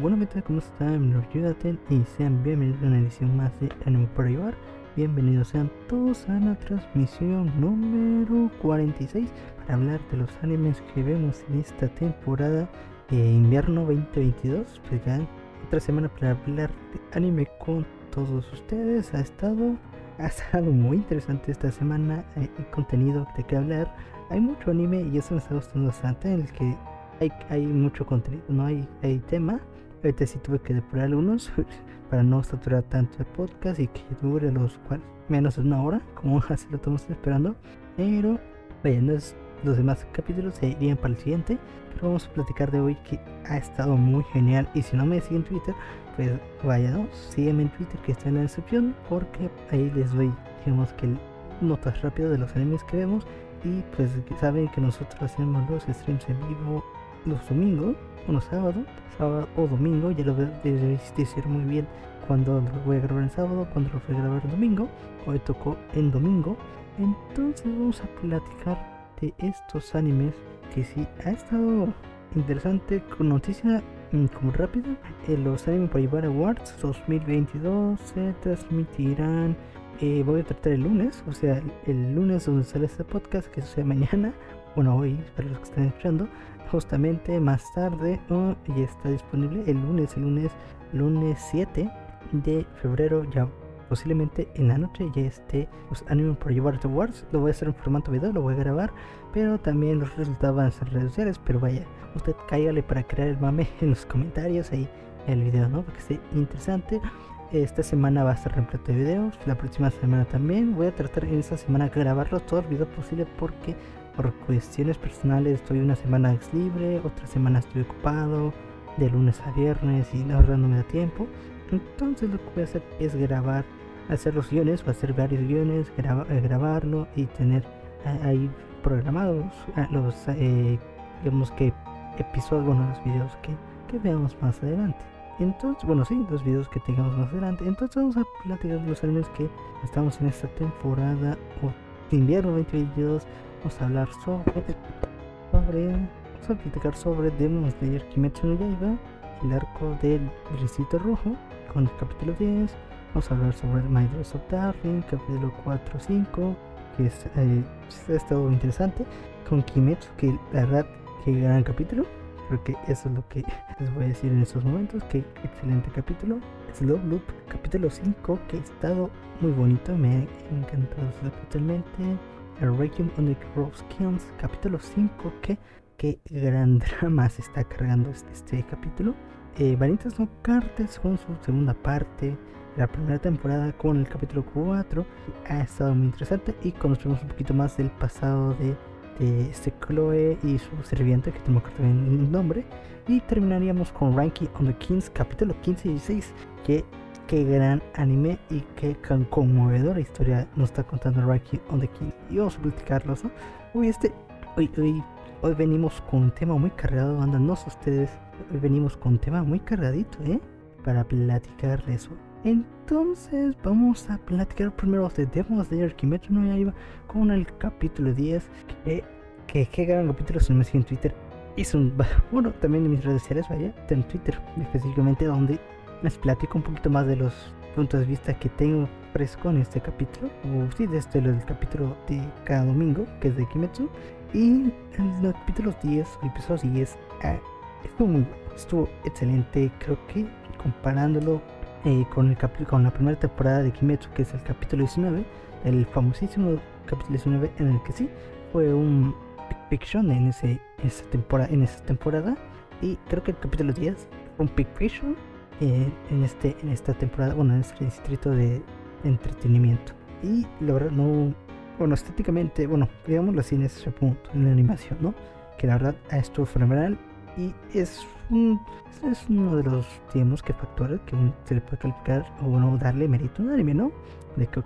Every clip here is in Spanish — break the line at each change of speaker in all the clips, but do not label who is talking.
Bueno, ¿qué ¿Cómo están? Los Yudaten y sean bienvenidos a una edición más de Anime por Llevar. Bienvenidos sean todos a la transmisión número 46 para hablar de los animes que vemos en esta temporada de invierno 2022. Pues ya otra semana para hablar de anime con todos ustedes. Ha estado, ha estado muy interesante esta semana. Hay contenido de que hablar. Hay mucho anime y eso me está gustando bastante. En el que hay, hay mucho contenido, no hay, hay tema. Ahorita sí tuve que depurar algunos para no saturar tanto el podcast y que dure los cuales menos una hora, como así lo estamos esperando. Pero vaya, los demás capítulos se irían para el siguiente. Pero vamos a platicar de hoy que ha estado muy genial. Y si no me siguen en Twitter, pues vaya, ¿no? sígueme en Twitter que está en la descripción porque ahí les doy, digamos que notas rápidas de los animes que vemos. Y pues saben que nosotros hacemos los streams en vivo los domingos, uno sábado, sábado o domingo, ya lo debéis decir muy bien cuando lo voy a grabar en sábado, cuando lo voy a grabar en domingo, hoy tocó en domingo, entonces vamos a platicar de estos animes que sí ha estado interesante con noticia mm, como rápido eh, los animes para llevar awards 2022 se transmitirán eh, voy a tratar el lunes o sea el lunes donde sale este podcast que sea mañana bueno hoy para los que están escuchando justamente más tarde oh, y está disponible el lunes, el lunes, lunes 7 de febrero ya posiblemente en la noche ya esté pues, Anime llevar Awards. Lo voy a hacer en formato video, lo voy a grabar, pero también los resultados van a ser redes sociales. Pero vaya, usted cáigale para crear el mame en los comentarios ahí el video, ¿no? Porque esté interesante. Esta semana va a estar repleto de videos, la próxima semana también. Voy a tratar en esta semana grabarlos todos los videos posibles porque por cuestiones personales estoy una semana libre, otra semana estoy ocupado, de lunes a viernes y la verdad no me da tiempo. Entonces lo que voy a hacer es grabar, hacer los guiones, o hacer varios guiones, eh, grabarlo y tener eh, ahí programados eh, los, digamos que episodios, bueno, los videos que, que veamos más adelante. Entonces, bueno, sí, los videos que tengamos más adelante. Entonces vamos a platicar los animes que estamos en esta temporada o de invierno 2022 vamos a hablar sobre sobre vamos a platicar sobre Demon Slayer Kimetsu no Yaiba el arco del Brisito Rojo con el capítulo 10 vamos a hablar sobre My Dress of Darling capítulo 4 5 que es, eh, ha estado interesante con Kimetsu que la verdad que gran capítulo porque eso es lo que les voy a decir en estos momentos que excelente capítulo. Slow Loop capítulo 5 que ha estado muy bonito me ha encantado totalmente. el Requiem on the Rose Kills, capítulo 5. Que, qué gran drama se está cargando este, este capítulo. Eh, Vanitas no Cartes con su segunda parte. La primera temporada con el capítulo 4 ha estado muy interesante y conocemos un poquito más del pasado de, de este Chloe y su sirviente, que tengo que el nombre. Y terminaríamos con Ranking on the Kings, capítulo 15 y 16, que qué gran anime y qué conmovedora historia nos está contando Raki on the King. Y vamos a platicarlos, ¿no? Uy, este. Hoy, hoy, hoy venimos con un tema muy cargado, andan, no sé ustedes. Hoy venimos con un tema muy cargadito, ¿eh? Para platicarles eso. Entonces, vamos a platicar primero de Demon Slayer Kimetsu no Yaiba con el capítulo 10. Que, que, qué gran capítulo se me sigue en Twitter. Hizo un. Bueno, también en mis redes sociales, vaya, en Twitter específicamente, donde les platico un poquito más de los puntos de vista que tengo fresco en este capítulo, o sí, de este el capítulo de cada domingo, que es de Kimetsu. Y en los capítulos 10, el episodio 10, ah, estuvo muy estuvo excelente, creo que comparándolo eh, con, el con la primera temporada de Kimetsu, que es el capítulo 19, el famosísimo capítulo 19, en el que sí fue un fiction en, ese, esa temporada, en esa temporada. Y creo que el capítulo 10 fue un pick fiction eh, en, este, en esta temporada, bueno, en este distrito de entretenimiento. Y la verdad no, bueno, estéticamente, bueno, digámoslo así en ese punto, en la animación, ¿no? Que la verdad estuvo fenomenal y es un, es uno de los, digamos, que factores que se le puede calificar o bueno, darle mérito a un anime, ¿no? De que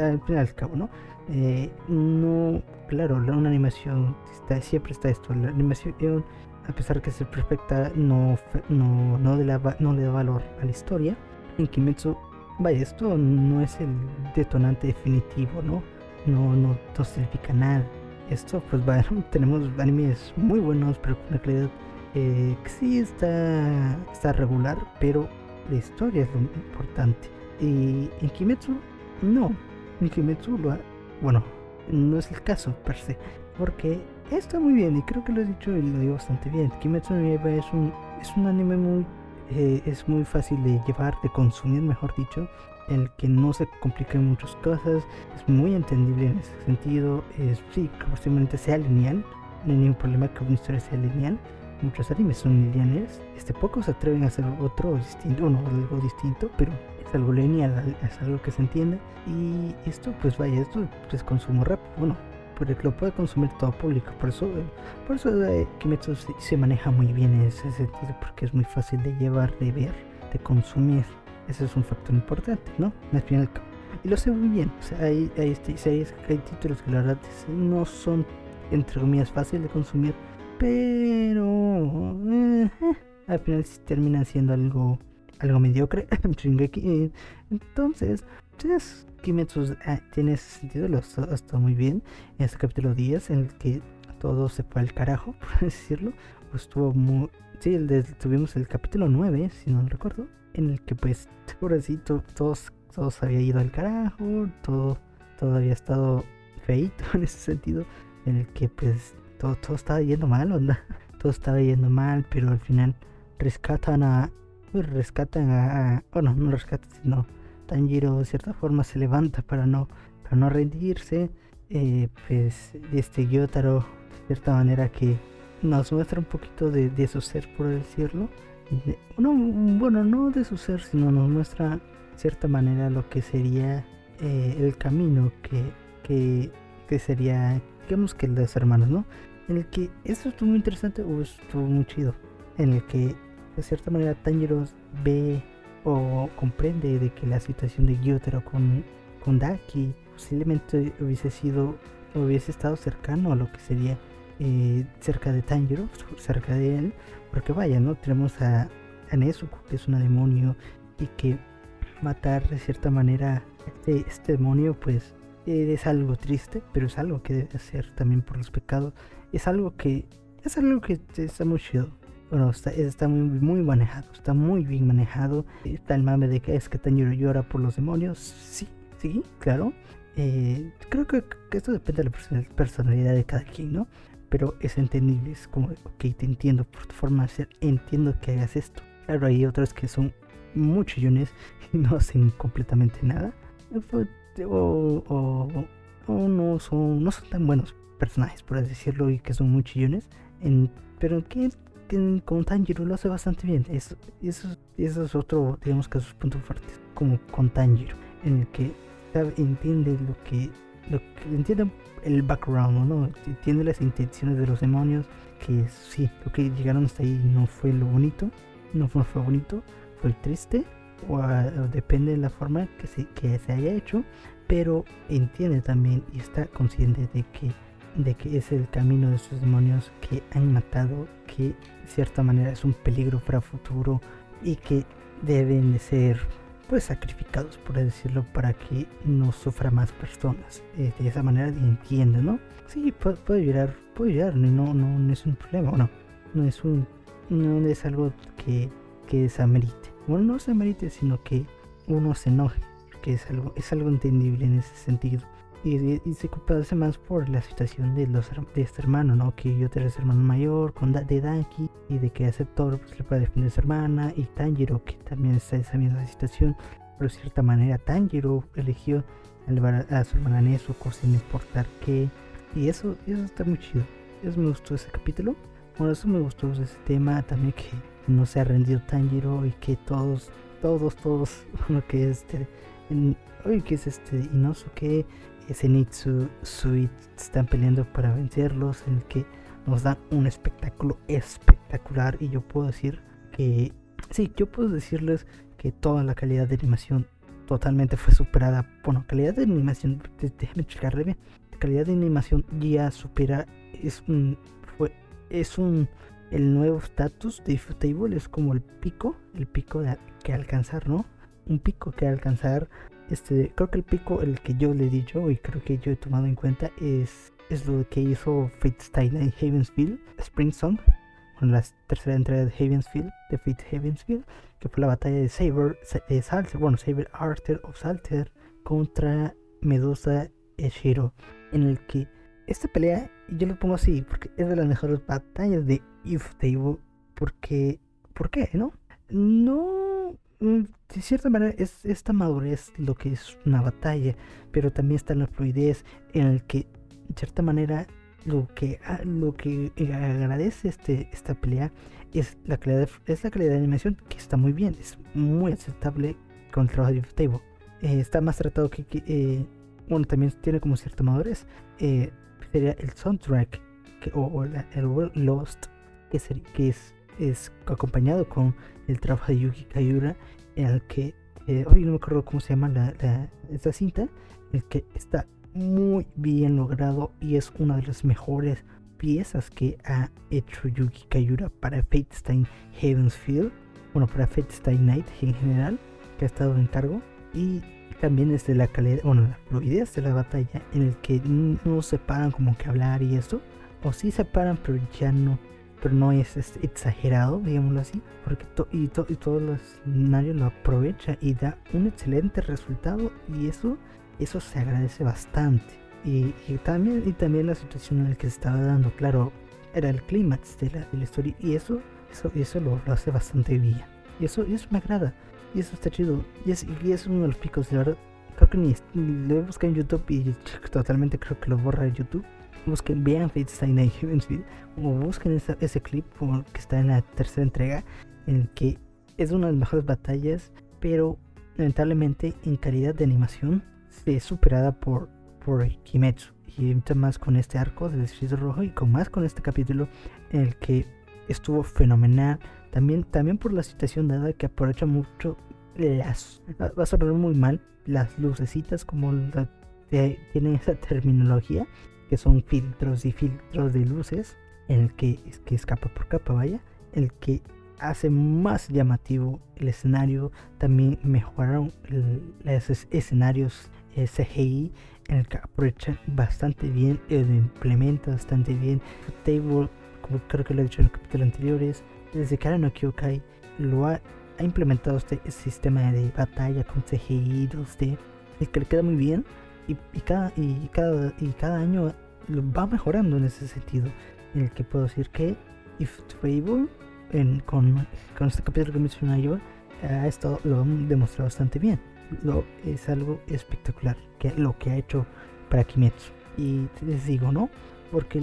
al al cabo, ¿no? Eh, no, claro, una animación está, siempre está esto, la animación a pesar que es perfecta, no, no, no, le da, no le da valor a la historia. En Kimetsu, vaya, esto no es el detonante definitivo, ¿no? No, no, no significa nada. Esto, pues tenemos animes muy buenos, pero con una calidad eh, sí está, está regular, pero la historia es lo importante. Y en Kimetsu, no. En Kimetsu, lo bueno, no es el caso per se, porque está muy bien y creo que lo he dicho y lo digo bastante bien. Kimetsu no Yaiba es un, es un anime muy, eh, es muy fácil de llevar, de consumir, mejor dicho, en el que no se complican muchas cosas, es muy entendible en ese sentido, es, sí, que posiblemente sea lineal, no hay ningún problema que una historia sea lineal. Muchos animes son lineales, este, pocos se atreven a hacer otro distinto, no, algo distinto, pero es algo lineal, es algo que se entiende. Y esto, pues vaya, esto es consumo rápido, bueno, porque lo puede consumir todo público, por eso, por eso eh, Kimetsu se, se maneja muy bien en ese sentido, porque es muy fácil de llevar, de ver, de consumir. Ese es un factor importante, ¿no? Al final y lo sé muy bien. O sea, hay, hay, este, hay, títulos que la verdad no son, entre comillas, fáciles de consumir, pero eh, al final terminan siendo algo, algo mediocre. Entonces, pues, Kimetsu ah, tiene ese sentido, lo está muy bien. En este capítulo 10, en el que todo se fue al carajo, por decirlo, pues estuvo muy. Sí, el tuvimos el capítulo 9, si no recuerdo, en el que, pues, pobrecito, todos, todos había ido al carajo, todo, todo había estado feito en ese sentido, en el que, pues, todo, todo estaba yendo mal, onda. Todo estaba yendo mal, pero al final rescatan a. Pues, rescatan a. bueno, no rescatan, sino. Tanjiro de cierta forma se levanta para no, para no rendirse. Eh, pues este Gyotaro, de cierta manera, que nos muestra un poquito de, de su ser, por decirlo. no, bueno, no de su ser, sino nos muestra de cierta manera lo que sería eh, el camino que, que, que sería, digamos que los hermanos, ¿no? en el que eso estuvo muy interesante o estuvo muy chido, en el que de cierta manera Tanjiro ve o comprende de que la situación de Gyotaro con, con Daki posiblemente hubiese sido, hubiese estado cercano a lo que sería eh, cerca de Tanjiro, cerca de él, porque vaya, ¿no? Tenemos a, a que es una demonio, y que matar de cierta manera este, este demonio, pues es algo triste, pero es algo que debe hacer también por los pecados es algo que es algo que está muy chido. Bueno, está, está muy, muy manejado, está muy bien manejado. Está el mame de que es que Tanjiro llora por los demonios. Sí, sí, claro. Eh, creo que, esto depende de la personalidad de cada quien, ¿no? Pero es entendible, es como, ok, te entiendo por tu forma de ser, entiendo que hagas esto. Claro, hay otros que son muy chillones y no hacen completamente nada. O, o, o no, son, no son tan buenos personajes, por así decirlo, y que son muy chillones. En, pero que, con Tanjiro lo hace bastante bien. Eso, es otro, digamos que sus puntos fuertes, como con Tanjiro, en el que entiende lo que, entiende el background, ¿no? Entiende las intenciones de los demonios, que sí, lo que llegaron hasta ahí no fue lo bonito, no fue, bonito, fue triste, o, o, depende de la forma que se, que se haya hecho, pero entiende también y está consciente de que de que es el camino de esos demonios que han matado, que cierta manera es un peligro para el futuro y que deben de ser pues sacrificados por decirlo para que no sufra más personas. Eh, de esa manera entiende no sí puede, llorar puede llorar no, no no es un problema no no es un no es algo que que desamerite. Bueno no se amerite sino que uno se enoje que es algo es algo entendible en ese sentido y, y, se compadece más por la situación de los de este hermano, ¿no? Que yo te hermano mayor con de Danki y de que aceptó pues, le puede defender a su hermana y Tanjiro que también está en esa misma situación, pero de cierta manera Tanjiro eligió salvar a, su hermana Nezuko sin importar qué y eso eso está muy chido. Eso me gustó ese capítulo. Bueno, eso me gustó ese tema también que no se ha rendido Tanjiro y que todos todos todos lo que este en, ¿qué es este Inosuke? Zenitsu Suite están peleando para vencerlos, en el que nos dan un espectáculo espectacular. Y yo puedo decir que, sí, yo puedo decirles que toda la calidad de animación totalmente fue superada. Bueno, calidad de animación, déjenme explicarle bien. Calidad de animación ya supera, es un, fue, es un, el nuevo status de Ufotable es como el pico, el pico que alcanzar, ¿no? Un pico que alcanzar este, creo que el pico, el que yo le he dicho y creo que yo he tomado en cuenta es, es lo que hizo Fate en Havensville, Spring Song. con la tercera entrega de Havensfield, de Fate Havensfield, que fue la batalla de Saber, de Salter, bueno, Saber Arthur of Salter contra Medusa Eshiro, en el que esta pelea, yo lo pongo así, porque es de las mejores batallas de If Table, porque, ¿por qué, no? No, de cierta manera es esta madurez lo que es una batalla, pero también está la fluidez en el que, de cierta manera, lo que, lo que agradece este, esta pelea es la, calidad es la calidad de animación que está muy bien, es muy aceptable con el trabajo de Table. Eh, está más tratado que, eh, bueno, también tiene como cierta madurez. Eh, sería el soundtrack que, o, el World Lost, que, que es, es acompañado con el trabajo de Yuki Kayura, en el que, hoy no me acuerdo cómo se llama la, la, esta cinta, el que está muy bien logrado y es una de las mejores piezas que ha hecho Yuki Kayura para Fate Stay Heaven's Field, bueno, para Fate Stay Night en general, que ha estado en cargo, y también es de la calidad, bueno, la fluidez de la batalla, en el que no se paran como que hablar y eso, o sí se paran, pero ya no, pero no es, exagerado, digámoslo así, porque y, y todo el escenario lo aprovecha y da un excelente resultado, y eso eso se agradece bastante. Y, también, y también la situación en la que se estaba dando, claro, era el clímax de la, de la historia y eso, eso, eso lo, hace bastante bien. Y eso, eso me agrada. Y eso está chido. Y es, y es uno de los picos, de verdad. Creo que ni lo buscar en YouTube y totalmente creo que lo borra de YouTube. Busquen, vean Fate Night o busquen ese clip que está en la tercera entrega, en el que es una de las mejores batallas, pero lamentablemente en calidad de animación es superada por, por Kimetsu. Y más con este arco del Distrito Rojo y con más con este capítulo en el que estuvo fenomenal. También, también por la situación dada que aprovecha mucho las... Va a sonar muy mal, las lucecitas como tienen esa terminología, que son filtros y filtros de luces, el que, es que escapa por capa, vaya, el que hace más llamativo el escenario. También mejoraron los escenarios CGI en el que aprovecha bastante bien, lo implementa bastante bien. Table, como creo que lo he dicho en el capítulo anteriores, desde Kara no Kyokai lo ha, implementado este, sistema de batalla con CGI 2D, el que le queda muy bien y, cada, y, cada, y cada año va mejorando en ese sentido. En el que puedo decir que If Fable, con, con este capítulo que mencioné yo, ha estado, lo han demostrado bastante bien lo, es algo espectacular que lo que ha hecho para Kimetsu. Y les digo, ¿no? Porque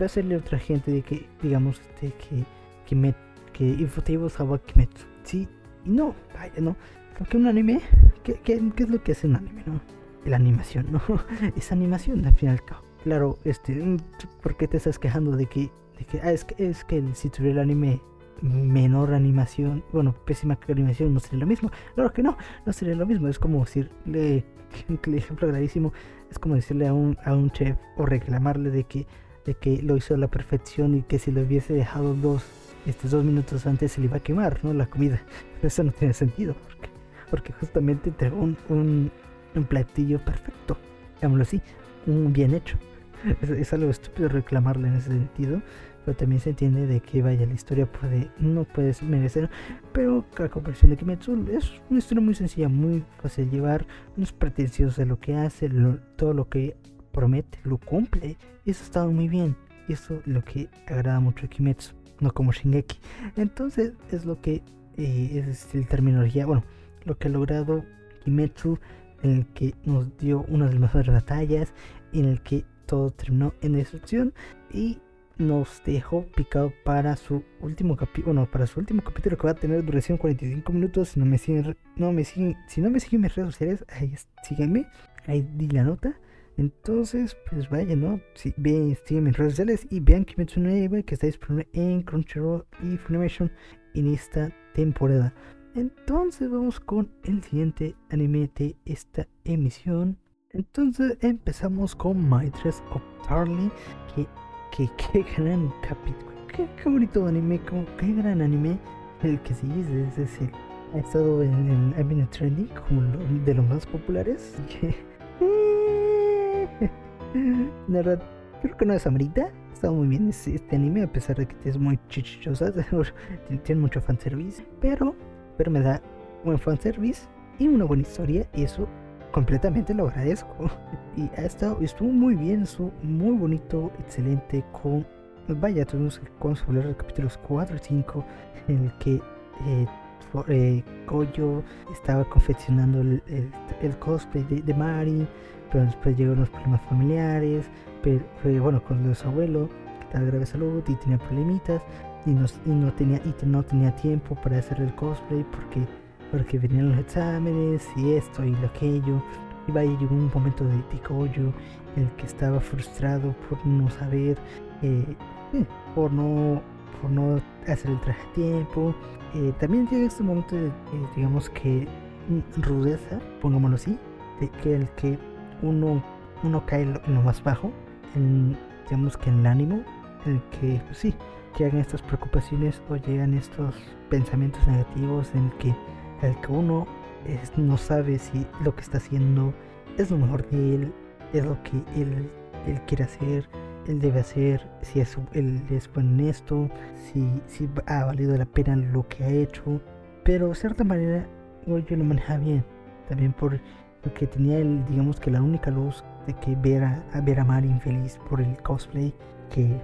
va a serle otra gente de que, digamos, este, que, Kimet, que Infotable a Kimetsu. Sí, y no, vaya, ¿no? Porque un anime, ¿qué, qué, es lo que hace un anime, no? La animación, ¿no? es animación al fin. Claro, este, ¿por qué te estás quejando de que, de que, ah, es que, es que si tuviera el anime menor animación, bueno, pésima animación no sería lo mismo. Claro que no, no sería lo mismo. Es como decirle, el ejemplo clarísimo, es como decirle a un, a un chef o reclamarle de que, de que lo hizo a la perfección y que si lo hubiese dejado dos, estos dos minutos antes se le iba a quemar, ¿no? La comida. eso no tiene sentido, porque, porque justamente entregó un, un, un platillo perfecto, digámoslo así, un bien hecho. Es, es algo estúpido reclamarle en ese sentido pero también se entiende de que vaya la historia puede no puede merecer pero la comparación de Kimetsu es una historia muy sencilla muy fácil de llevar no es pretencioso de lo que hace todo lo que promete lo cumple y eso estado muy bien y eso es lo que agrada mucho a Kimetsu no como Shingeki entonces es lo que eh, es el terminología bueno lo que ha logrado Kimetsu en el que nos dio una de las mejores batallas en el que todo terminó en destrucción y nos dejó picado para su último capítulo, bueno, para su último capítulo que va a tener duración 45 minutos. Si no me siguen, no me si no me siguen mis redes sociales, ahí sígueme, ahí di la nota. Entonces, pues vaya, ¿no? Si ven, siguen mis redes sociales y vean Kimetsu no que está disponible en Crunchyroll y Funimation en esta temporada. Entonces vamos con el siguiente anime de esta emisión. Entonces empezamos con My Dress of Darling, que qué, qué gran capítulo, qué, qué, bonito anime, qué gran anime el que sí es, decir, ha estado en el anime trending como de los más populares. La verdad, creo que no es amerita, está muy bien este anime, a pesar de que es muy chichichosa, tiene mucho fanservice, pero, pero me da buen fanservice y una buena historia, y eso completamente lo agradezco. Y ha estado, estuvo muy bien, estuvo muy bonito, excelente, con... Vaya, tuvimos que hablar de capítulos 4 y 5, en el que eh, eh, estaba confeccionando el, cosplay de, Mari, pero después llegaron los problemas familiares, pero bueno, con su abuelo, que estaba grave de salud y tenía problemitas, y no, no, tenía, y no tenía tiempo para hacer el cosplay porque, porque venían los exámenes y esto y aquello. Y vaya, llegó un momento de, en el que estaba frustrado por no saber, eh, eh, por no por no hacer el traje a tiempo. Eh, también llega este momento de, digamos que, rudeza, pongámoslo así, de que el que uno, uno cae en lo más bajo, en, digamos que en el ánimo, el que, pues sí, llegan estas preocupaciones o llegan estos pensamientos negativos en el que, el que uno no sabe si lo que está haciendo es lo mejor de él, es lo que él, él quiere hacer, él debe hacer, si es, él es bueno en esto, si, si ha valido la pena lo que ha hecho. Pero de cierta manera yo lo maneja bien. También por, porque tenía el, digamos que la única luz de que ver a, ver a Mari infeliz por el cosplay, que,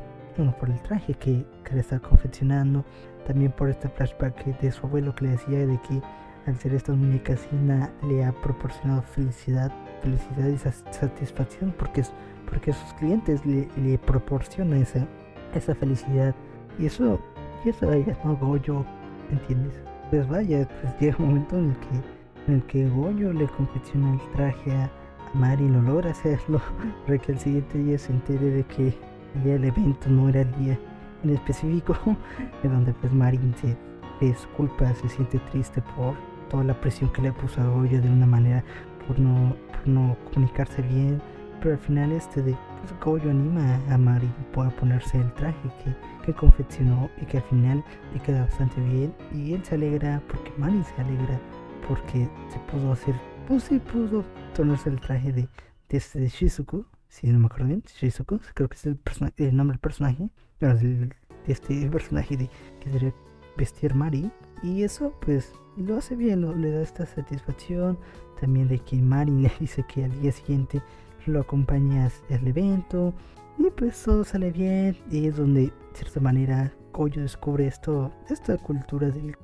por el traje que, que le está confeccionando. También por este flashback de su abuelo que le decía de que al ser estas muñecas Ina le ha proporcionado felicidad, felicidad y satisfacción porque porque sus clientes le, le proporcionan esa, esa felicidad. Y eso, y eso vaya, no Goyo, ¿entiendes? Pues vaya, pues llega un momento en el que, en el que Goyo le confecciona el traje a, Mari y lo logra hacerlo, para que el siguiente día se entere de que día del evento no era el día en específico, en donde pues Mari se disculpa, se siente triste por toda la presión que le puso a Goyo de una manera por no, no comunicarse bien pero al final este de pues, Goyo anima a Mari a ponerse el traje que, que confeccionó y que al final le queda bastante bien. Y él se alegra porque Mari se alegra porque se pudo hacer, pues sí pudo ponerse el traje de, de este de Shizuku, si no me acuerdo bien, Shizuku, creo que es el, el nombre del personaje, pero de este personaje de, que debería vestir Mari. Y eso pues lo hace bien, le da esta satisfacción también de que Mari le dice que al día siguiente lo acompañas al evento y pues todo sale bien y es donde de cierta manera Koyo descubre esto, esta cultura del,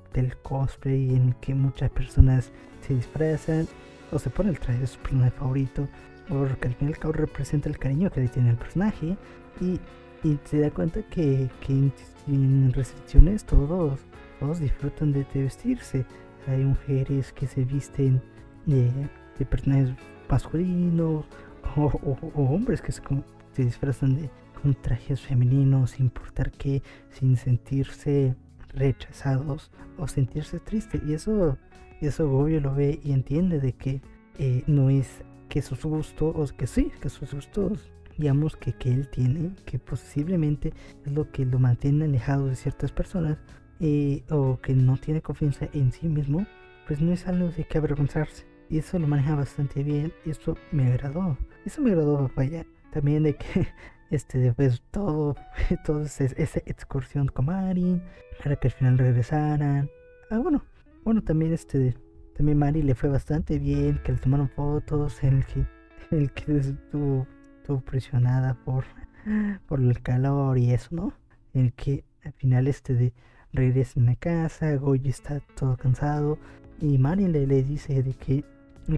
cosplay en que muchas personas se disfrazan o se ponen el traje de su personaje favorito porque al fin y al cabo representa el cariño que tiene el personaje y, se da cuenta que, que sin restricciones todos, todos disfrutan de, vestirse. Hay mujeres que se visten de, personajes masculinos o, hombres que se, disfrazan de con trajes femeninos sin importar qué, sin sentirse rechazados o sentirse tristes. Y eso, eso Gobio lo ve y entiende de que eh, no es que sus gustos, que sí, que sus gustos, digamos que, que él tiene, que posiblemente es lo que lo mantiene alejado de ciertas personas eh, o que no tiene confianza en sí mismo, pues no es algo de que avergonzarse. Y eso lo maneja bastante bien y eso me agradó. Eso me agradó, vaya. También de que este después todo, toda esa excursión con Mari, para que al final regresaran. Ah, bueno, bueno, también este, también Mari le fue bastante bien, que le tomaron fotos, el que, el que estuvo, estuvo presionada por, por el calor y eso, ¿no? El que al final este de regresan a casa, Goyi está todo cansado y Mari le, le dice de que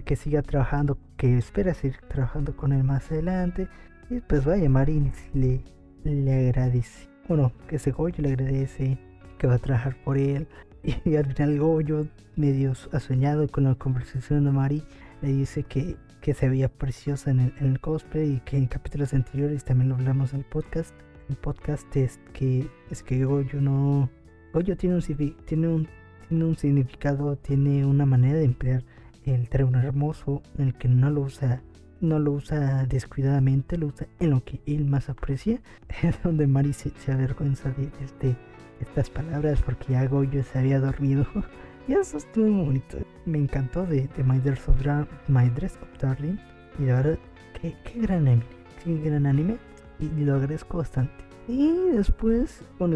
que siga trabajando, que espera seguir trabajando con él más adelante. Y pues vaya, Marín le, le agradece. Bueno, que ese Goyo le agradece que va a trabajar por él. Y, al final Goyo, medio soñado con la conversación de Mari, le dice que, que se veía preciosa en el, cosplay y que en capítulos anteriores también lo hablamos en el podcast. El podcast es que, es que Goyo no... Goyo tiene un, tiene un, tiene un significado, tiene una manera de emplear el término hermoso en el que no lo usa no lo usa descuidadamente, lo usa en lo que él más aprecia, es donde Mari se, avergüenza de, este, estas palabras porque ya Goyo se había dormido. y eso estuvo muy bonito. Me encantó de, de My, Dress of My Dress of Darling. Y la verdad, qué, qué gran anime, qué gran anime. Y, lo agradezco bastante. Y después, bueno,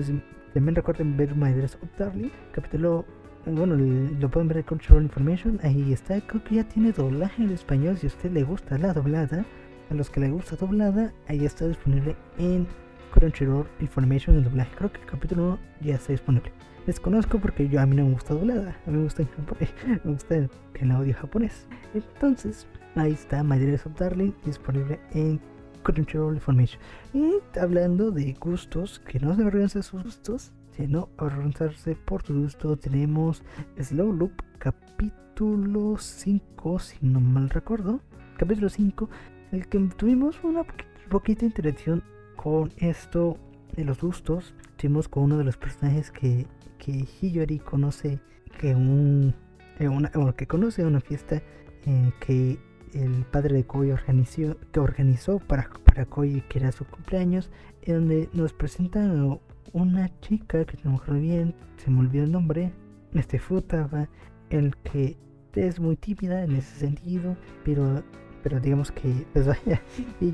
también recuerden ver My Dress of Darling, capítulo bueno, lo pueden ver en Crunchyroll Information, ahí está, creo que ya tiene doblaje en español, si a usted le gusta la doblada, a los que le gusta doblada, ahí está disponible en Crunchyroll Information el doblaje, creo que el capítulo 1 ya está disponible. Desconozco porque yo a mí no me gusta doblada, a mí me gusta en japonés, me gusta el audio japonés. Entonces, ahí está My Dress of Darling disponible en Crunchyroll Information. Y hablando de gustos, que no se avergüencen de sus gustos, no avergonzarse por tu gusto, tenemos Slow Loop capítulo 5, si no mal recuerdo. Capítulo 5, el que tuvimos una poquita interacción con esto de los gustos. Tuvimos con uno de los personajes que, que Hiyori conoce, que, un, una, que conoce una fiesta en que el padre de Koi organizó, que organizó para, para Koi, que era su cumpleaños, en donde nos presentan una chica que se me bien, se me olvidó el nombre, este Futaba, el que es muy tímida en ese sentido, pero, pero digamos que, pues vaya, y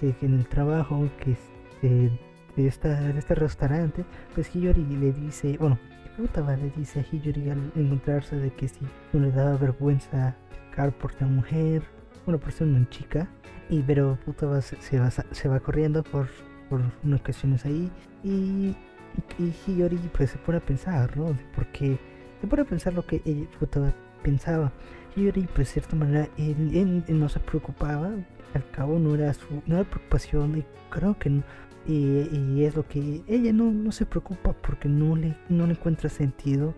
Yori, que, en el trabajo, que de, de, esta, de este restaurante, pues Hiyori le dice, bueno, Futaba le dice a Hiyori al encontrarse de que si no le daba vergüenza car por ser mujer, bueno, por ser una chica, y pero Futaba se, se, va, se va corriendo por por unas ocasiones ahí y, y Hiyori pues se pone a pensar, ¿no? Porque se pone a pensar lo que ella pensaba. Hiyori pues de cierta manera él, no se preocupaba, al cabo no era su no era preocupación y creo que y, es lo que ella no, no se preocupa porque no le, no le encuentra sentido.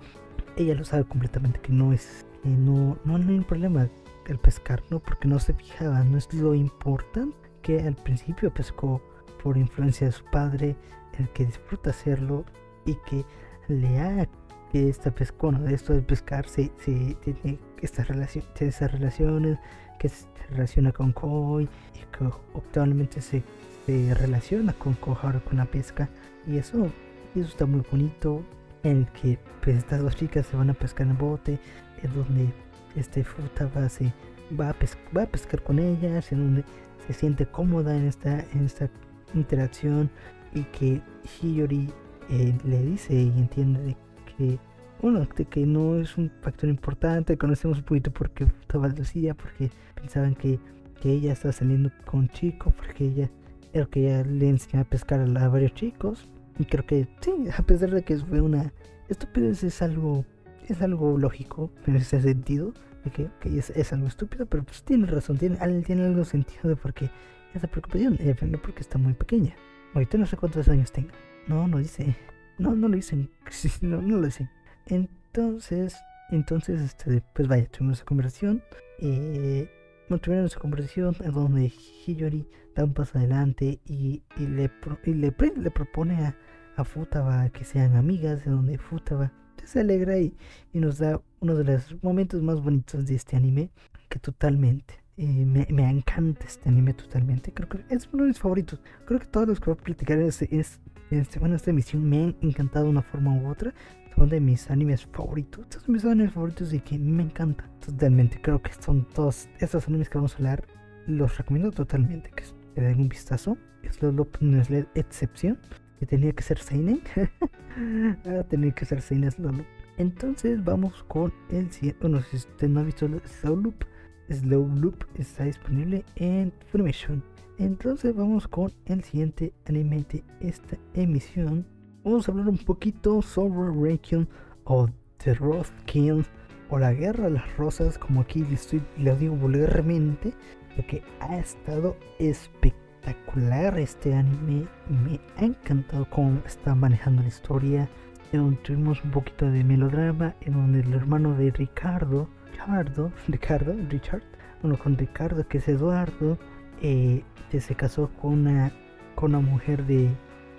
Ella lo sabe completamente que no es, que no, no, no hay un problema el pescar, ¿no? Porque no se fijaba, no es lo importante que al principio pescó por influencia de su padre, el que disfruta hacerlo y que le haga que esta pesca, de esto de pescar se, tiene estas relaciones, esas relaciones, que se relaciona con Koi y que actualmente se, relaciona con Kohar con la pesca. Y eso, eso está muy bonito en el que pues estas dos chicas se van a pescar en el bote en donde este fruta va, se, va, a, va a pescar con ellas en donde se siente cómoda en esta, en esta interacción y que Hiyori eh, le dice y entiende de que uno de que no es un factor importante conocemos un poquito porque estaba decía porque pensaban que, que ella estaba saliendo con chicos porque ella era que ella le enseñaba a pescar a, varios chicos y creo que sí a pesar de que fue una estupidez es algo es algo lógico en ese sentido de que, es, es, algo estúpido pero pues tiene razón tiene, tiene algo sentido de por qué esa preocupación, porque está muy pequeña. Ahorita no sé cuántos años tenga. No, no dice. No, no lo dicen. no, no lo dicen. Entonces, entonces, este, pues vaya, tuvimos esa conversación. Eh, bueno, tuvieron esa conversación en donde Hiyori da un paso adelante y, y, le, y le, propone a, a Futaba que sean amigas, en donde Futaba se alegra y, y nos da uno de los momentos más bonitos de este anime, que totalmente me, me, encanta este anime totalmente. Creo que es uno de mis favoritos. Creo que todos los que voy a platicar es, es, bueno, esta emisión me han encantado de una forma u otra. Son de mis animes favoritos. Estos son mis animes favoritos y que me encantan totalmente. Creo que son todos estos animes que vamos a hablar. Los recomiendo totalmente. Que le den un vistazo. Es lo no es la excepción. Que tenía que ser Seinen. ah, tenía que ser Seinen es Lolo. Entonces vamos con el siguiente. Bueno, si usted no ha visto Soul Loop Slow Loop está disponible en Funimation. Entonces vamos con el siguiente de esta emisión. Vamos a hablar un poquito sobre Requiem o The Rose King o la Guerra de las Rosas, como aquí les, digo vulgarmente, porque ha estado espectacular este anime. Me ha encantado cómo está manejando la historia. En donde tuvimos un poquito de melodrama, en donde el hermano de Ricardo Ricardo, Ricardo, Richard, bueno, con Ricardo, que es Eduardo, eh, que se casó con una, con una mujer de,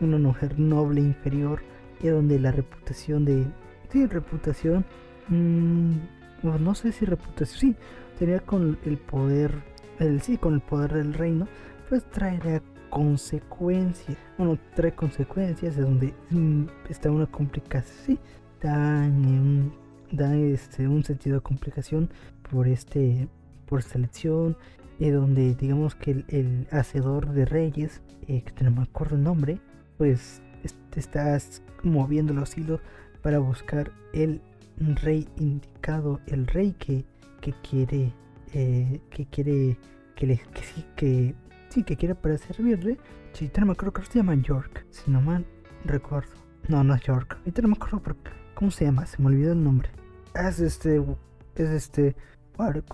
una mujer noble inferior, y donde la reputación de, sí, reputación, mmm, no sé si reputación, sí, tenía con el poder, el, sí, con el poder del reino, pues traerá consecuencias, bueno, trae consecuencias, es donde mm, está una complicación, sí, tan da este, un sentido de complicación por este por selección y donde digamos que el, hacedor de reyes eh, que no me acuerdo el nombre pues te estás moviendo los hilos para buscar el rey indicado, el rey que, que quiere, eh, que quiere, que, le, que sí, que sí, que quiere para servirle. Si no me acuerdo, creo que se llama York, si no mal recuerdo. No, no es York, ahorita no me acuerdo cómo se llama, se me olvidó el nombre. Es este, es este, Warwick,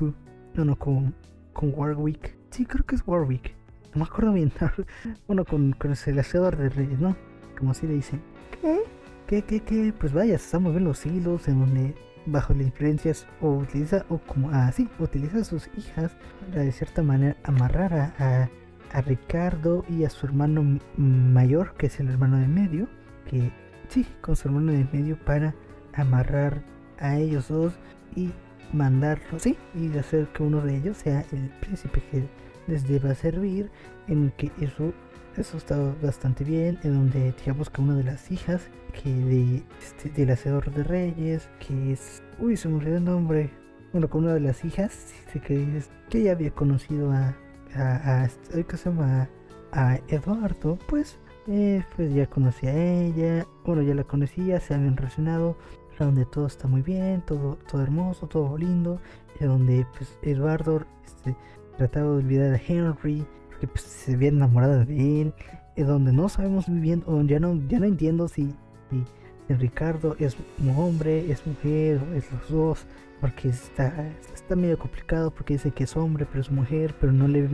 no, no, con, con Warwick. Sí, creo que es Warwick. No me acuerdo bien. bueno, con, con el hacedor de reyes, ¿no? Como así le dicen. ¿Qué? ¿Qué, qué, qué? Pues vaya, estamos viendo los hilos en donde bajo las influencias o utiliza, o como así, ah, utiliza a sus hijas para de cierta manera amarrar a, a, Ricardo y a su hermano mayor, que es el hermano de medio, que sí, con su hermano de medio para amarrar a ellos dos y mandarlo, sí, y hacer que uno de ellos sea el príncipe que les deba servir, en que eso, eso está bastante bien, en donde digamos que una de las hijas que de, este, del hacedor de reyes, que es, uy, se me olvidó el nombre, bueno, con una de las hijas, que, que ya había conocido a, a, a, ¿qué se llama? a Eduardo, pues, eh, pues ya conocí a ella, bueno, ya la conocía, se habían relacionado, donde todo está muy bien, todo, todo hermoso, todo lindo, donde pues Eduardo este, trataba de olvidar a Henry, porque pues, se había enamorado de él, donde no sabemos muy bien, o ya no, ya no entiendo si, si, Ricardo es un hombre, es mujer, es los dos, porque está, está medio complicado, porque dice que es hombre, pero es mujer, pero no le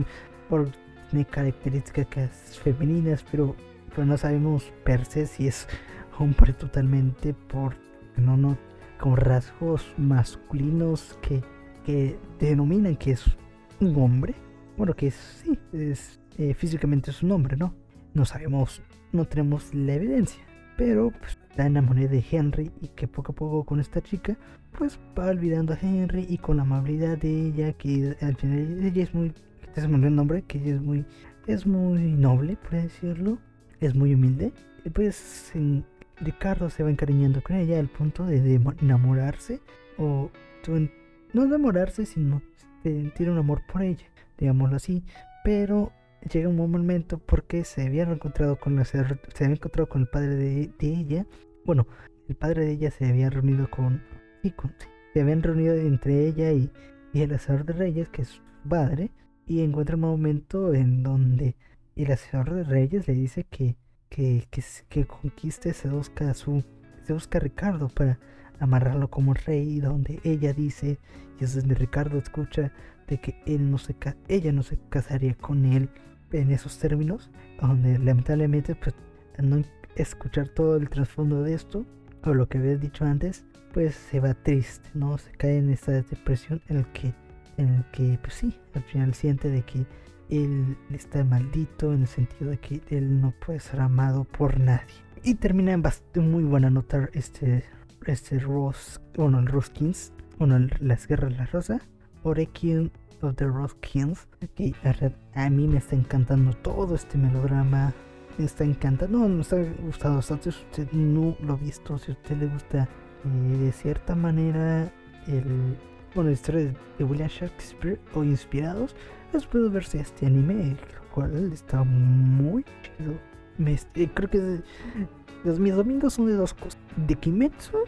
por tiene características femeninas, pero, pero no sabemos per se si es hombre totalmente por no, no, con rasgos masculinos que, que denominan que es un hombre. Bueno, que es, sí, es, eh, físicamente es un hombre, ¿no? No sabemos, no tenemos la evidencia. Pero pues, está enamorada de Henry y que poco a poco con esta chica, pues va olvidando a Henry y con la amabilidad de ella, que al final ella es muy, se el nombre, que ella es muy, es muy noble, por decirlo, es muy humilde. Pues en, Ricardo se va encariñando con ella al punto de, enamorarse, o no enamorarse, sino sentir un amor por ella, digámoslo así, pero llega un momento porque se había encontrado con la, con el padre de, ella, bueno, el padre de ella se había reunido con, y con se habían reunido entre ella y, el hacedor de reyes, que es su padre, y encuentra un momento en donde el hacedor de reyes le dice que que, que, que conquiste, seduzca a su, seduzca a Ricardo para amarrarlo como rey, donde ella dice, y es donde Ricardo escucha de que él no se ella no se casaría con él en esos términos, donde lamentablemente pues no escuchar todo el trasfondo de esto, o lo que había dicho antes, pues se va triste, ¿no? Se cae en esta depresión en el que, en el que pues sí, al final siente de que él está maldito en el sentido de que él no puede ser amado por nadie. Y termina en bastante muy buena nota este, este Ross, bueno, el Roskins, bueno, las guerras de la rosa, Orekion of the Roskins. Que a mí me está encantando todo este melodrama. Me está encantando, no, me está gustando Si usted no lo ha visto, si a usted le gusta eh, de cierta manera el, bueno, la historia de William Shakespeare o inspirados, pues puedo verse este anime, lo cual está muy chido. Me, eh, creo que los, mis domingos son de dos cosas: de Kimetsu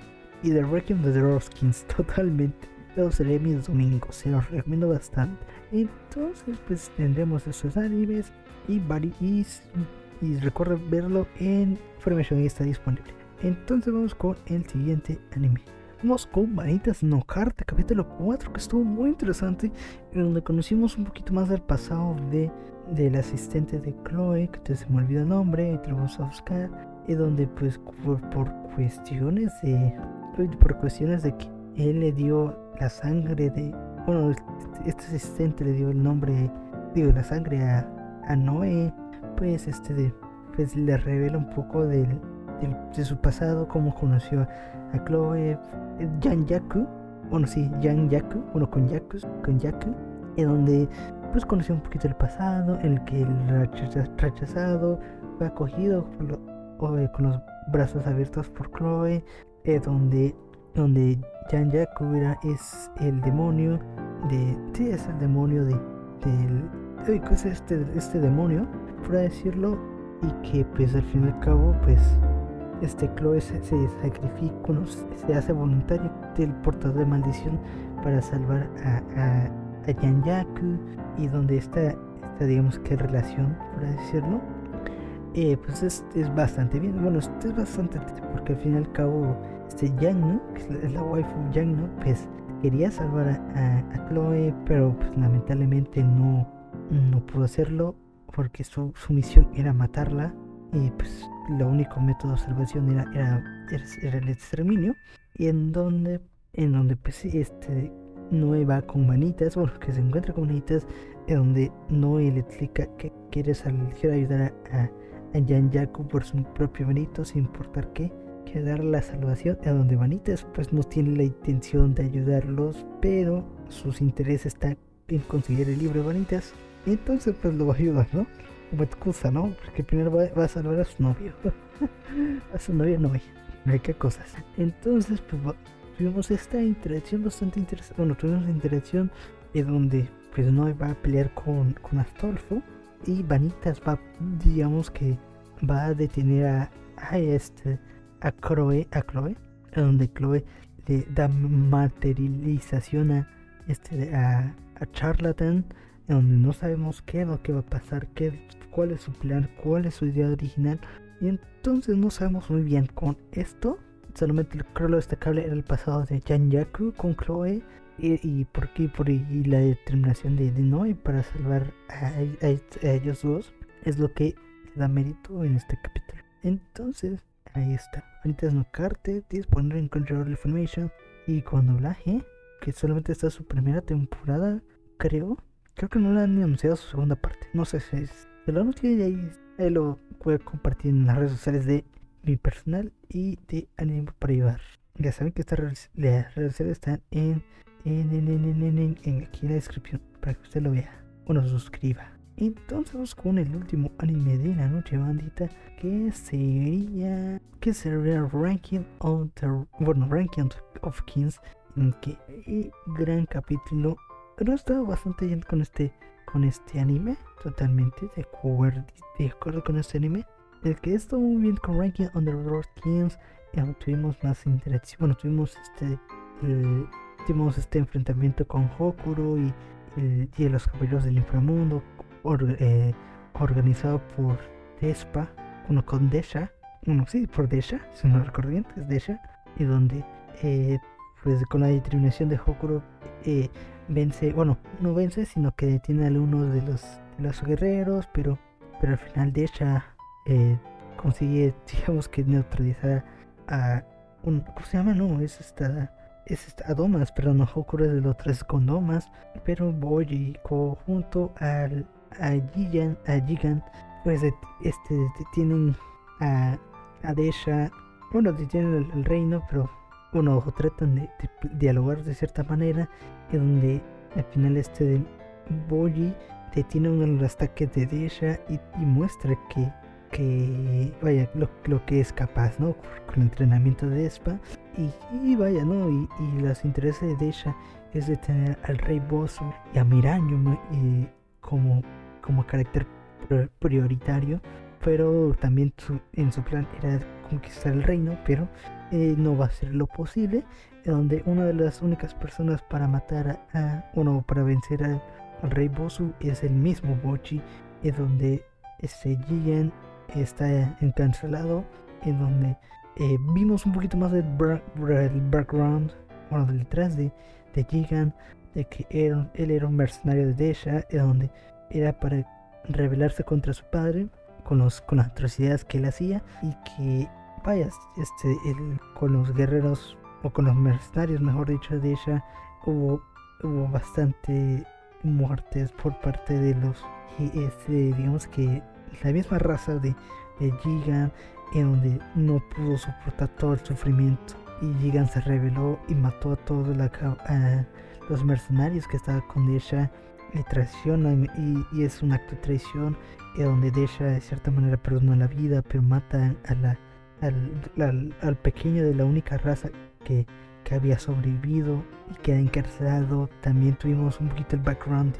y de Requiem de the Roskins, totalmente. Todos seré mis domingos, se los recomiendo bastante. Entonces, pues tendremos esos animes y, y, y recuerden verlo en Formation y está disponible. Entonces, vamos con el siguiente anime. Vamos con Vanitas No Carta, capítulo 4, que estuvo muy interesante, en donde conocimos un poquito más del pasado de del asistente de Chloe, que se me olvidó el nombre, y te lo vamos a buscar, y donde pues por, cuestiones de por cuestiones de que él le dio la sangre de bueno este asistente le dio el nombre digo la sangre a, a Noé pues este de, pues le revela un poco del, de su pasado cómo conoció a Chloe Jan Yaku, bueno sí, Jan Yaku, bueno con Yaku, con Yaku, en donde pues conoció un poquito el pasado, el que el rechazado fue acogido con los brazos abiertos por Chloe, eh, donde, donde Jan Yaku es el demonio de, sí es el demonio de, del, es este, este demonio, por decirlo, y que pues al fin y al cabo pues este Chloe se, sacrifica, se hace voluntario del portador de maldición para salvar a, a, a Yaku y donde está, esta digamos que relación, por decirlo, eh, pues es, es, bastante bien. Bueno, esto es bastante porque al fin y al cabo este Yang, que es la waifu Yang, pues quería salvar a, a, Chloe, pero pues lamentablemente no, no pudo hacerlo porque su, su misión era matarla y pues lo único método de salvación era, era, el exterminio y en donde en donde pues este Noé va con manitas bueno que se encuentra con manitas en donde Noé le explica que quiere, quiere ayudar a, a Jan Yaku por su propio benito sin importar qué quiere dar la salvación a donde Vanitas pues no tiene la intención de ayudarlos pero sus intereses están en conseguir el libro de Vanitas entonces pues lo va a ayudar no excusa, ¿no? Porque primero va, a salvar a su novio. a su novia no hay. qué cosas. Entonces, pues tuvimos esta interacción bastante interesante. Bueno, tuvimos la interacción en donde pues no va a pelear con, con Astolfo. Y Vanitas va, digamos que va a detener a, a este a Chloe, a Chloe, donde Chloe le da materialización a este a, a Charlatan donde no sabemos qué es lo que va a pasar, qué, cuál es su plan, cuál es su idea original. Y entonces no sabemos muy bien con esto. Solamente creo lo destacable era el pasado de Jan Yaku con Chloe y, por qué por y la determinación de, de para salvar a, ellos dos es lo que da mérito en este capítulo. Entonces, ahí está. Ahorita es no carte, disponible en Control Information y con doblaje, que solamente está su primera temporada, creo. Creo que no le han anunciado su segunda parte. No sé si es. Se lo anuncié y ahí, ahí lo voy a compartir en las redes sociales de mi personal y de Anime para llevar. Ya saben que estas redes, sociales están en, en, en, en, aquí en la descripción para que usted lo vea o nos suscriba. Entonces vamos con el último anime de la noche bandita que sería que sería Ranking of the bueno Ranking of Kings en que gran capítulo pero he estado bastante bien con este, con este anime, totalmente de acuerdo, de acuerdo con este anime. El que estuvo muy bien con Ranking Underworld Kings, eh, tuvimos más interacción, bueno, tuvimos este, tuvimos este enfrentamiento con Hokuro y, el, y los caballeros del inframundo, eh, organizado por Despa, uno con Desha, uno sí, por Desha, si no recuerdo bien, es Desha, y donde eh, pues con la determinación de Hokuro eh, vence, bueno, no vence, sino que detiene a uno de los, de los guerreros, pero, pero al final de ella eh, consigue, digamos que neutralizar a un, ¿cómo se llama? No, es esta, es esta, a Domas, perdón, no Hokuro es de los tres con Domas, pero Boji junto al, a Gigan, a Gigan, pues este, detienen a, a Desha, bueno, detienen el reino, pero bueno, tratan de, dialogar de cierta manera, y donde al final este de Boji detiene uno de los ataques de Desha y, muestra que, que vaya, lo, que es capaz, ¿no? Con el entrenamiento de Espa. Y, vaya, ¿no? Y, los intereses de Desha es detener al rey Bosu y a Miranyo como, como carácter prioritario. Pero también en su plan era conquistar el reino, pero eh, no va a ser lo posible, donde una de las únicas personas para matar a, uno para vencer al, rey Bosu es el mismo Bochi, es donde este Jigen está encancelado, en donde eh, vimos un poquito más del background, bueno, detrás de, de de que él, era un mercenario de Desha, en donde era para rebelarse contra su padre, con, los, con las atrocidades que él hacía, y que vaya, este, el, con los guerreros o con los mercenarios, mejor dicho, de ella, hubo, hubo bastante muertes por parte de los, este, digamos que la misma raza de, de Gigan, en donde no pudo soportar todo el sufrimiento y Gigan se rebeló y mató a todos los mercenarios que estaban con ella le traiciona y, es un acto de traición en donde Desha de cierta manera perdona la vida pero mata a la al, pequeño de la única raza que, había sobrevivido y queda encarcelado. También tuvimos un poquito el background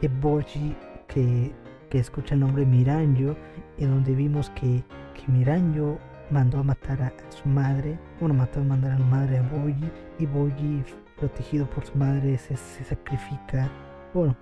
de, Boji que que escucha el nombre Miranjo, en donde vimos que, que Miranjo mandó a matar a, su madre, bueno, mató a mandar a la madre a Boyi, y Boyi, protegido por su madre, se, sacrifica, bueno,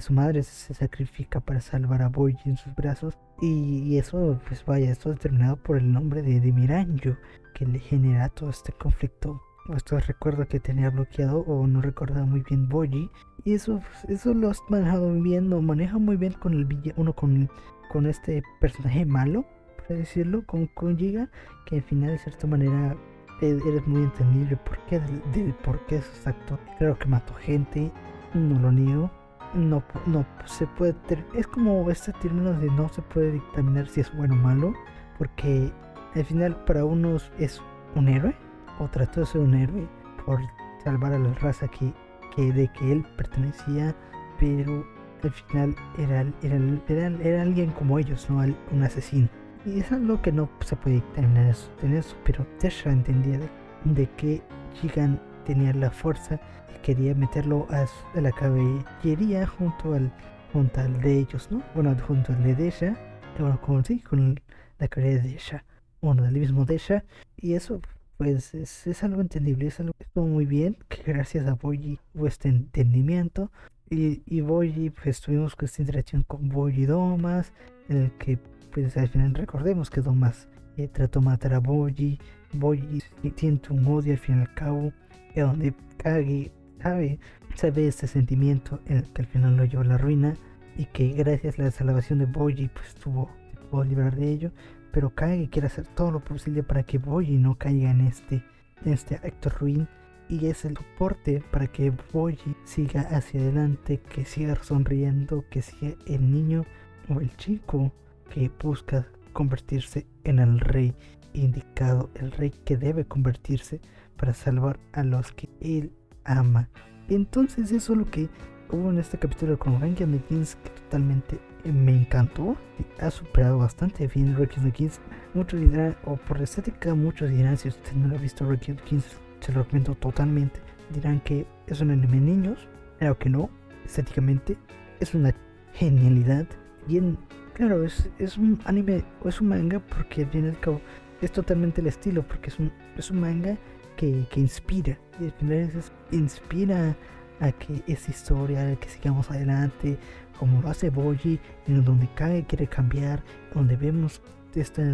su madre se sacrifica para salvar a Boyi en sus brazos, y, eso, pues vaya, esto es determinado por el nombre de, de Miranjo, que le genera todo este conflicto esto recuerdo que tenía bloqueado o no recordaba muy bien Boji y eso eso lo has manejado bien lo maneja muy bien con el villano con con este personaje malo por decirlo con con que al final de cierta manera e, eres muy entendible por qué del, por qué es exacto claro que mató gente no lo niego no no se puede es como este término de no se puede dictaminar si es bueno o malo porque al final para unos es un héroe o trató de ser un héroe por salvar a la raza que, que de que él pertenecía, pero al final era, era, era, alguien como ellos, no un asesino. Y es algo que no se puede determinar en eso, pero Tesha entendía de, que Gigan tenía la fuerza quería meterlo a, la caballería junto al, junto al de ellos, ¿no? Bueno, junto al de Desha, bueno, con, sí, con la caballería de Desha, bueno, del mismo Desha, y eso pues es, algo entendible, es algo que estuvo muy bien, que gracias a Boyi hubo este entendimiento. Y, y Boyi, pues tuvimos esta interacción con Boyi Domas, en el que pues al final recordemos que Domas eh, trató de matar a Boyi, Boyi siente un odio al fin y al cabo, y donde Kage sabe, sabe este sentimiento en el que al final lo llevó a la ruina, y que gracias a la salvación de Boyi pues tuvo, pudo librar de ello, pero Kage quiere hacer todo lo posible para que Boyi no caiga en este, en este acto ruin. Y es el soporte para que Boyi siga hacia adelante, que siga sonriendo, que siga el niño o el chico que busca convertirse en el rey indicado, el rey que debe convertirse para salvar a los que él ama. Entonces eso es lo que hubo en este capítulo de Kings que totalmente me encantó. Ha superado bastante bien Ranking the. Muchos dirán, o por estética, muchos dirán, si usted no lo ha visto Ranking the Kings, se lo recomiendo totalmente. Dirán que es un anime niños, claro que no, estéticamente es una genialidad. Bien, claro, es, es un anime o es un manga porque al fin y cabo es totalmente el estilo, porque es un, es un manga que, que inspira. Y al final es, inspira a que esa historia, a que sigamos adelante, como lo hace Boji, en donde Kage quiere cambiar, donde vemos estos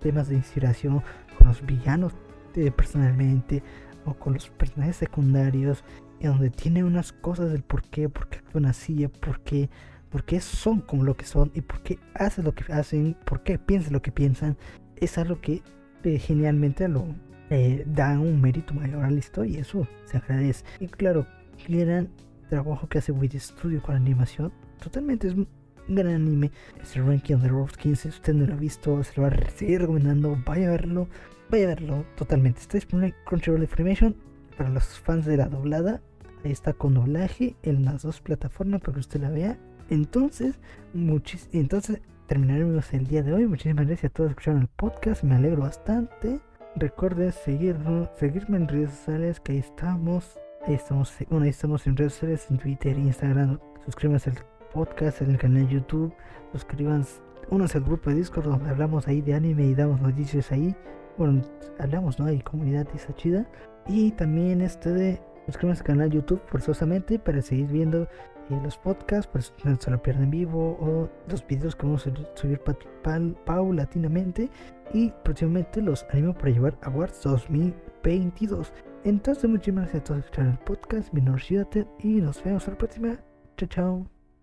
temas de inspiración con los villanos de, personalmente o con los personajes secundarios, en donde tiene unas cosas del por qué, por qué actúan así, por qué, por qué son como lo que son y por qué hacen lo que hacen, por qué piensan lo que piensan, es algo que eh, genialmente lo eh, da un mérito mayor a la historia eso se agradece. Y claro, gran trabajo que hace Wit Studio con la animación. Totalmente es un gran anime. Es el Ranking of the Road 15. Si usted no lo ha visto, se lo va a seguir recomendando. Vaya a verlo. Vaya a verlo totalmente. Está disponible en Crunchyroll Information para los fans de la doblada. Ahí está con doblaje en las dos plataformas para que usted la vea. Entonces, muchis entonces terminaremos el día de hoy. Muchísimas gracias a todos que escucharon el podcast. Me alegro bastante. Recuerden seguirme en redes sociales que ahí estamos Ahí estamos, bueno, ahí estamos en redes sociales, en Twitter, Instagram. Suscríbanse al podcast, en el canal de YouTube. Suscríbanse, únanse al grupo de Discord donde hablamos ahí de anime y damos noticias ahí. Bueno, hablamos, ¿no? Hay comunidad esa chida. Y también este de suscríbanse al canal de YouTube forzosamente para seguir viendo los podcasts, para si no se lo pierden vivo o los videos que vamos a subir paulatinamente. Y próximamente los animo para llevar Awards 2022. Entonces, muchísimas gracias a todos por escuchar el podcast. Mi nombre es y nos vemos a la próxima. Chao, chao.